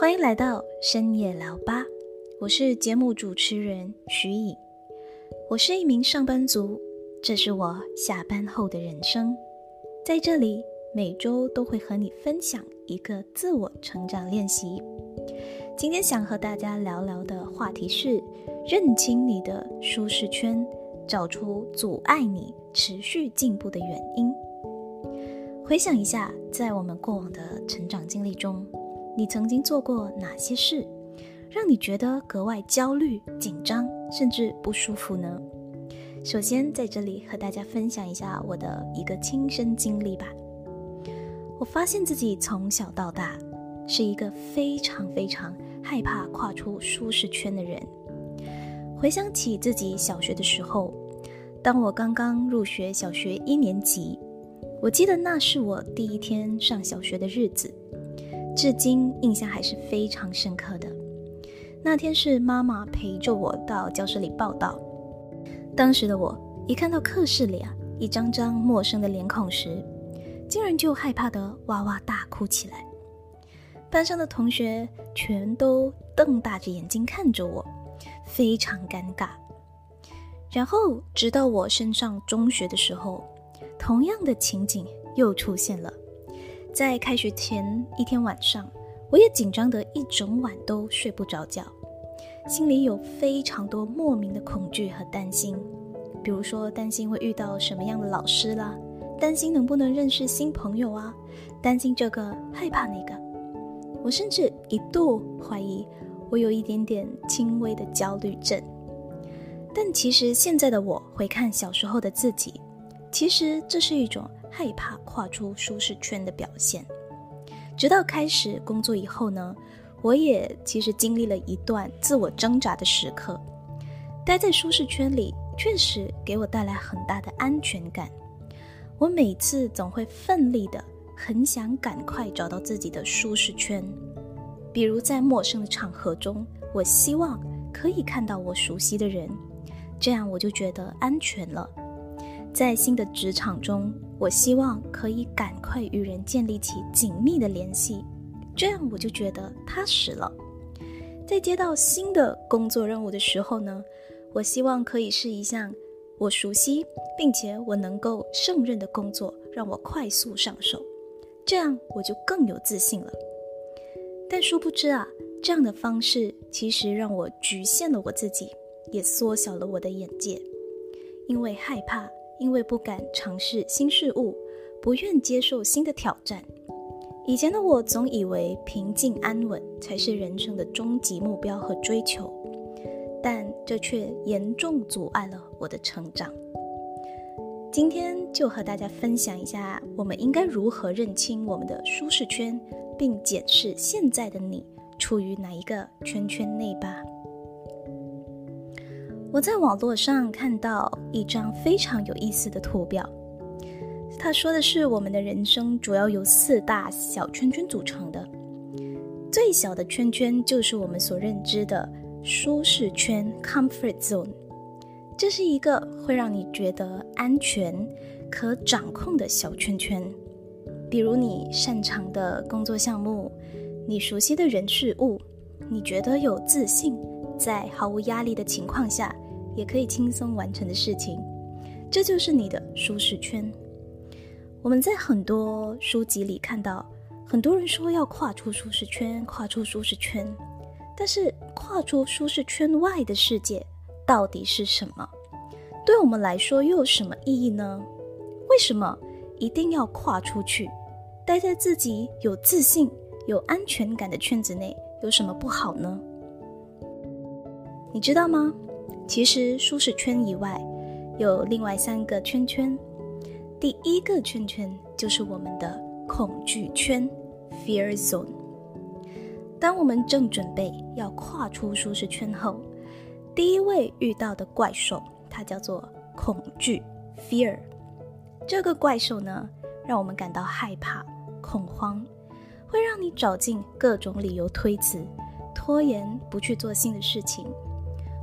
欢迎来到深夜聊吧，我是节目主持人徐颖。我是一名上班族，这是我下班后的人生。在这里，每周都会和你分享一个自我成长练习。今天想和大家聊聊的话题是：认清你的舒适圈，找出阻碍你持续进步的原因。回想一下，在我们过往的成长经历中，你曾经做过哪些事，让你觉得格外焦虑、紧张，甚至不舒服呢？首先，在这里和大家分享一下我的一个亲身经历吧。我发现自己从小到大是一个非常非常害怕跨出舒适圈的人。回想起自己小学的时候，当我刚刚入学小学一年级。我记得那是我第一天上小学的日子，至今印象还是非常深刻的。那天是妈妈陪着我到教室里报道，当时的我一看到课室里啊一张张陌生的脸孔时，竟然就害怕的哇哇大哭起来。班上的同学全都瞪大着眼睛看着我，非常尴尬。然后直到我升上中学的时候。同样的情景又出现了，在开学前一天晚上，我也紧张得一整晚都睡不着觉，心里有非常多莫名的恐惧和担心，比如说担心会遇到什么样的老师啦，担心能不能认识新朋友啊，担心这个害怕那个，我甚至一度怀疑我有一点点轻微的焦虑症，但其实现在的我回看小时候的自己。其实这是一种害怕跨出舒适圈的表现。直到开始工作以后呢，我也其实经历了一段自我挣扎的时刻。待在舒适圈里，确实给我带来很大的安全感。我每次总会奋力的，很想赶快找到自己的舒适圈。比如在陌生的场合中，我希望可以看到我熟悉的人，这样我就觉得安全了。在新的职场中，我希望可以赶快与人建立起紧密的联系，这样我就觉得踏实了。在接到新的工作任务的时候呢，我希望可以是一项我熟悉并且我能够胜任的工作，让我快速上手，这样我就更有自信了。但殊不知啊，这样的方式其实让我局限了我自己，也缩小了我的眼界，因为害怕。因为不敢尝试新事物，不愿接受新的挑战。以前的我总以为平静安稳才是人生的终极目标和追求，但这却严重阻碍了我的成长。今天就和大家分享一下，我们应该如何认清我们的舒适圈，并检视现在的你处于哪一个圈圈内吧。我在网络上看到一张非常有意思的图表，他说的是我们的人生主要由四大小圈圈组成的，最小的圈圈就是我们所认知的舒适圈 （comfort zone），这是一个会让你觉得安全、可掌控的小圈圈，比如你擅长的工作项目，你熟悉的人事物，你觉得有自信。在毫无压力的情况下，也可以轻松完成的事情，这就是你的舒适圈。我们在很多书籍里看到，很多人说要跨出舒适圈，跨出舒适圈。但是，跨出舒适圈外的世界到底是什么？对我们来说又有什么意义呢？为什么一定要跨出去？待在自己有自信、有安全感的圈子内，有什么不好呢？你知道吗？其实舒适圈以外，有另外三个圈圈。第一个圈圈就是我们的恐惧圈 （Fear Zone）。当我们正准备要跨出舒适圈后，第一位遇到的怪兽，它叫做恐惧 （Fear）。这个怪兽呢，让我们感到害怕、恐慌，会让你找尽各种理由推辞、拖延，不去做新的事情。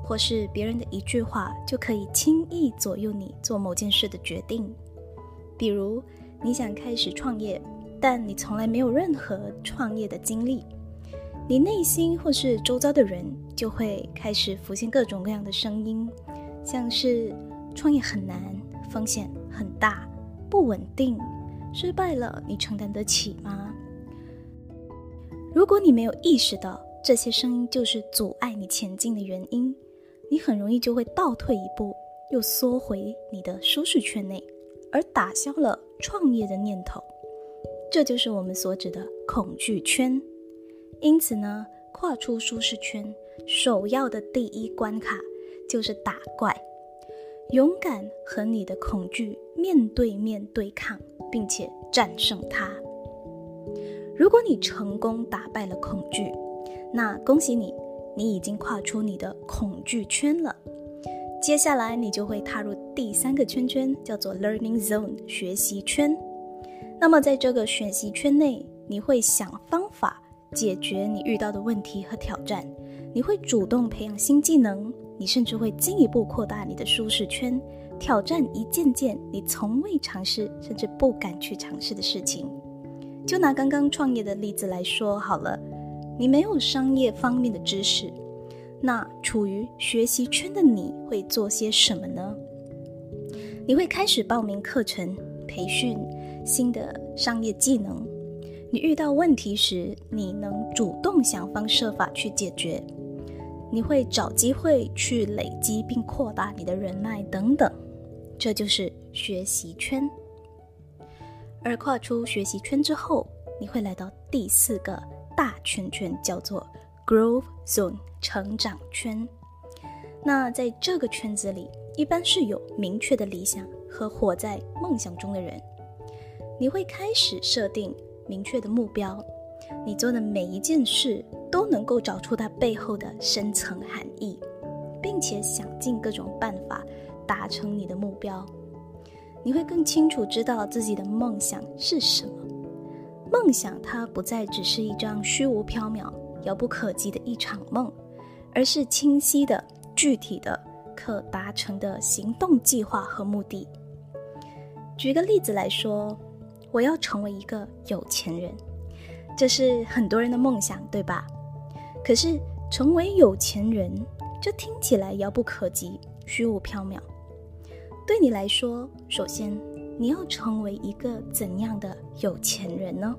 或是别人的一句话就可以轻易左右你做某件事的决定，比如你想开始创业，但你从来没有任何创业的经历，你内心或是周遭的人就会开始浮现各种各样的声音，像是创业很难，风险很大，不稳定，失败了你承担得起吗？如果你没有意识到这些声音就是阻碍你前进的原因，你很容易就会倒退一步，又缩回你的舒适圈内，而打消了创业的念头。这就是我们所指的恐惧圈。因此呢，跨出舒适圈，首要的第一关卡就是打怪，勇敢和你的恐惧面对面对抗，并且战胜它。如果你成功打败了恐惧，那恭喜你，你已经跨出你的恐惧圈了。接下来你就会踏入第三个圈圈，叫做 Learning Zone 学习圈。那么在这个学习圈内，你会想方法解决你遇到的问题和挑战，你会主动培养新技能，你甚至会进一步扩大你的舒适圈，挑战一件件你从未尝试甚至不敢去尝试的事情。就拿刚刚创业的例子来说好了，你没有商业方面的知识，那处于学习圈的你会做些什么呢？你会开始报名课程、培训新的商业技能。你遇到问题时，你能主动想方设法去解决。你会找机会去累积并扩大你的人脉等等，这就是学习圈。而跨出学习圈之后，你会来到第四个大圈圈，叫做 Growth Zone 成长圈。那在这个圈子里，一般是有明确的理想和活在梦想中的人。你会开始设定明确的目标，你做的每一件事都能够找出它背后的深层含义，并且想尽各种办法达成你的目标。你会更清楚知道自己的梦想是什么。梦想它不再只是一张虚无缥缈、遥不可及的一场梦，而是清晰的、具体的、可达成的行动计划和目的。举个例子来说，我要成为一个有钱人，这是很多人的梦想，对吧？可是成为有钱人，这听起来遥不可及、虚无缥缈。对你来说，首先你要成为一个怎样的有钱人呢？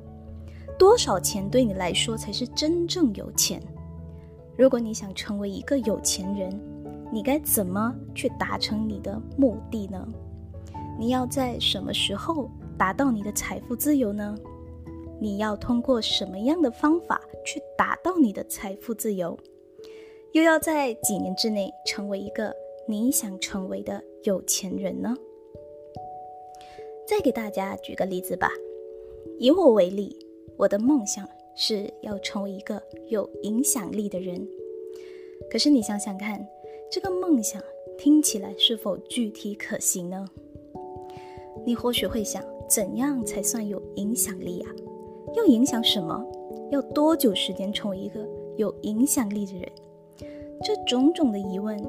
多少钱对你来说才是真正有钱？如果你想成为一个有钱人，你该怎么去达成你的目的呢？你要在什么时候达到你的财富自由呢？你要通过什么样的方法去达到你的财富自由？又要在几年之内成为一个？你想成为的有钱人呢？再给大家举个例子吧。以我为例，我的梦想是要成为一个有影响力的人。可是你想想看，这个梦想听起来是否具体可行呢？你或许会想，怎样才算有影响力啊？要影响什么？要多久时间成为一个有影响力的人？这种种的疑问。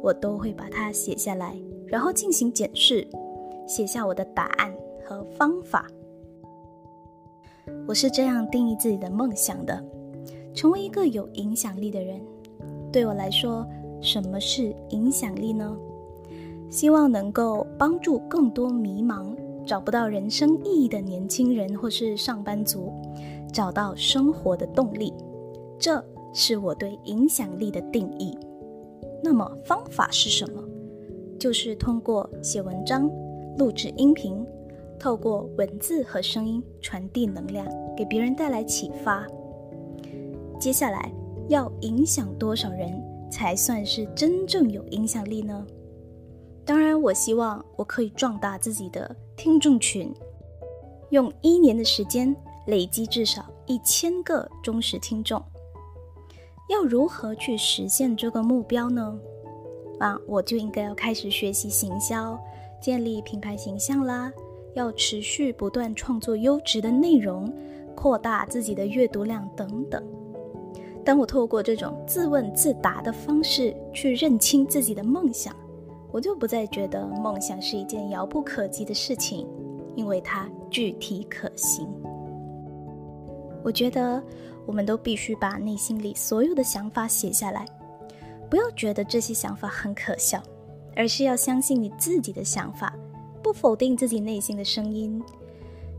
我都会把它写下来，然后进行检视，写下我的答案和方法。我是这样定义自己的梦想的：成为一个有影响力的人。对我来说，什么是影响力呢？希望能够帮助更多迷茫、找不到人生意义的年轻人或是上班族，找到生活的动力。这是我对影响力的定义。那么方法是什么？就是通过写文章、录制音频，透过文字和声音传递能量，给别人带来启发。接下来要影响多少人才算是真正有影响力呢？当然，我希望我可以壮大自己的听众群，用一年的时间累积至少一千个忠实听众。要如何去实现这个目标呢？啊，我就应该要开始学习行销，建立品牌形象啦。要持续不断创作优质的内容，扩大自己的阅读量等等。当我透过这种自问自答的方式去认清自己的梦想，我就不再觉得梦想是一件遥不可及的事情，因为它具体可行。我觉得我们都必须把内心里所有的想法写下来，不要觉得这些想法很可笑，而是要相信你自己的想法，不否定自己内心的声音。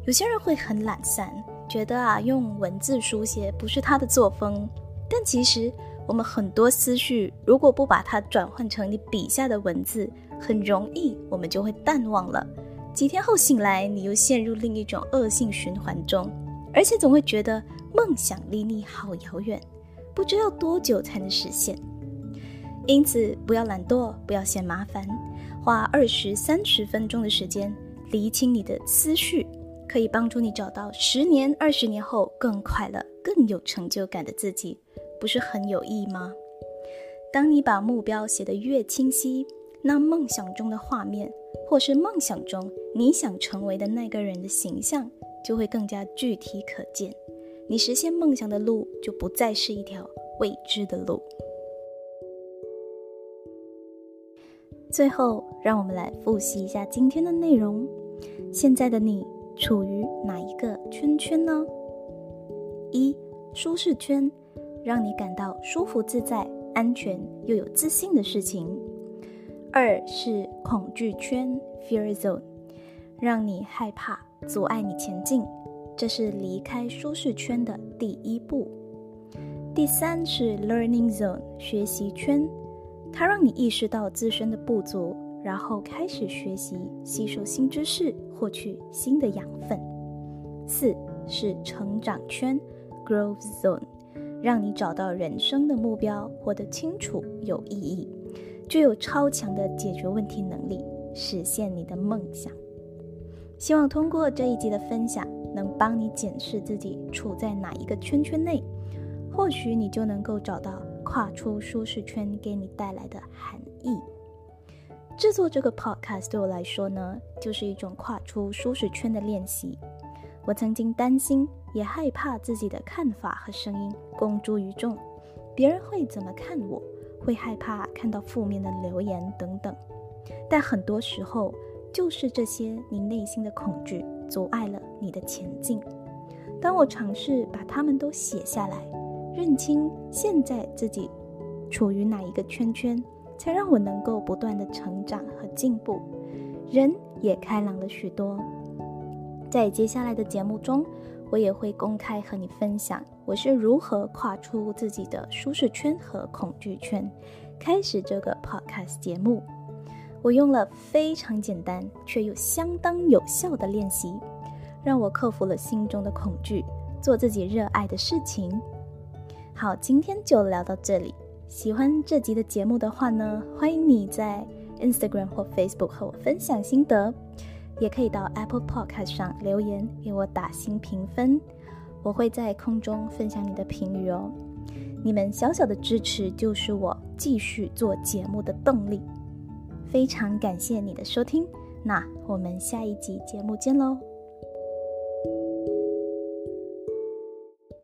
有些人会很懒散，觉得啊用文字书写不是他的作风，但其实我们很多思绪，如果不把它转换成你笔下的文字，很容易我们就会淡忘了。几天后醒来，你又陷入另一种恶性循环中，而且总会觉得梦想离你好遥远，不知要多久才能实现。因此，不要懒惰，不要嫌麻烦，花二十三十分钟的时间理清你的思绪。可以帮助你找到十年、二十年后更快乐、更有成就感的自己，不是很有意义吗？当你把目标写得越清晰，那梦想中的画面，或是梦想中你想成为的那个人的形象，就会更加具体可见。你实现梦想的路就不再是一条未知的路。最后，让我们来复习一下今天的内容。现在的你。处于哪一个圈圈呢？一舒适圈，让你感到舒服自在、安全又有自信的事情；二是恐惧圈 （fear zone），让你害怕、阻碍你前进，这是离开舒适圈的第一步；第三是 learning zone 学习圈，它让你意识到自身的不足。然后开始学习，吸收新知识，获取新的养分。四是成长圈 （growth zone），让你找到人生的目标，活得清楚有意义，具有超强的解决问题能力，实现你的梦想。希望通过这一集的分享，能帮你检视自己处在哪一个圈圈内，或许你就能够找到跨出舒适圈给你带来的含义。制作这个 podcast 对我来说呢，就是一种跨出舒适圈的练习。我曾经担心，也害怕自己的看法和声音公诸于众，别人会怎么看我？会害怕看到负面的留言等等。但很多时候，就是这些你内心的恐惧阻碍了你的前进。当我尝试把它们都写下来，认清现在自己处于哪一个圈圈。才让我能够不断的成长和进步，人也开朗了许多。在接下来的节目中，我也会公开和你分享我是如何跨出自己的舒适圈和恐惧圈，开始这个 podcast 节目。我用了非常简单却又相当有效的练习，让我克服了心中的恐惧，做自己热爱的事情。好，今天就聊到这里。喜欢这集的节目的话呢，欢迎你在 Instagram 或 Facebook 和我分享心得，也可以到 Apple Podcast 上留言给我打新评分，我会在空中分享你的评语哦。你们小小的支持就是我继续做节目的动力，非常感谢你的收听，那我们下一集节目见喽。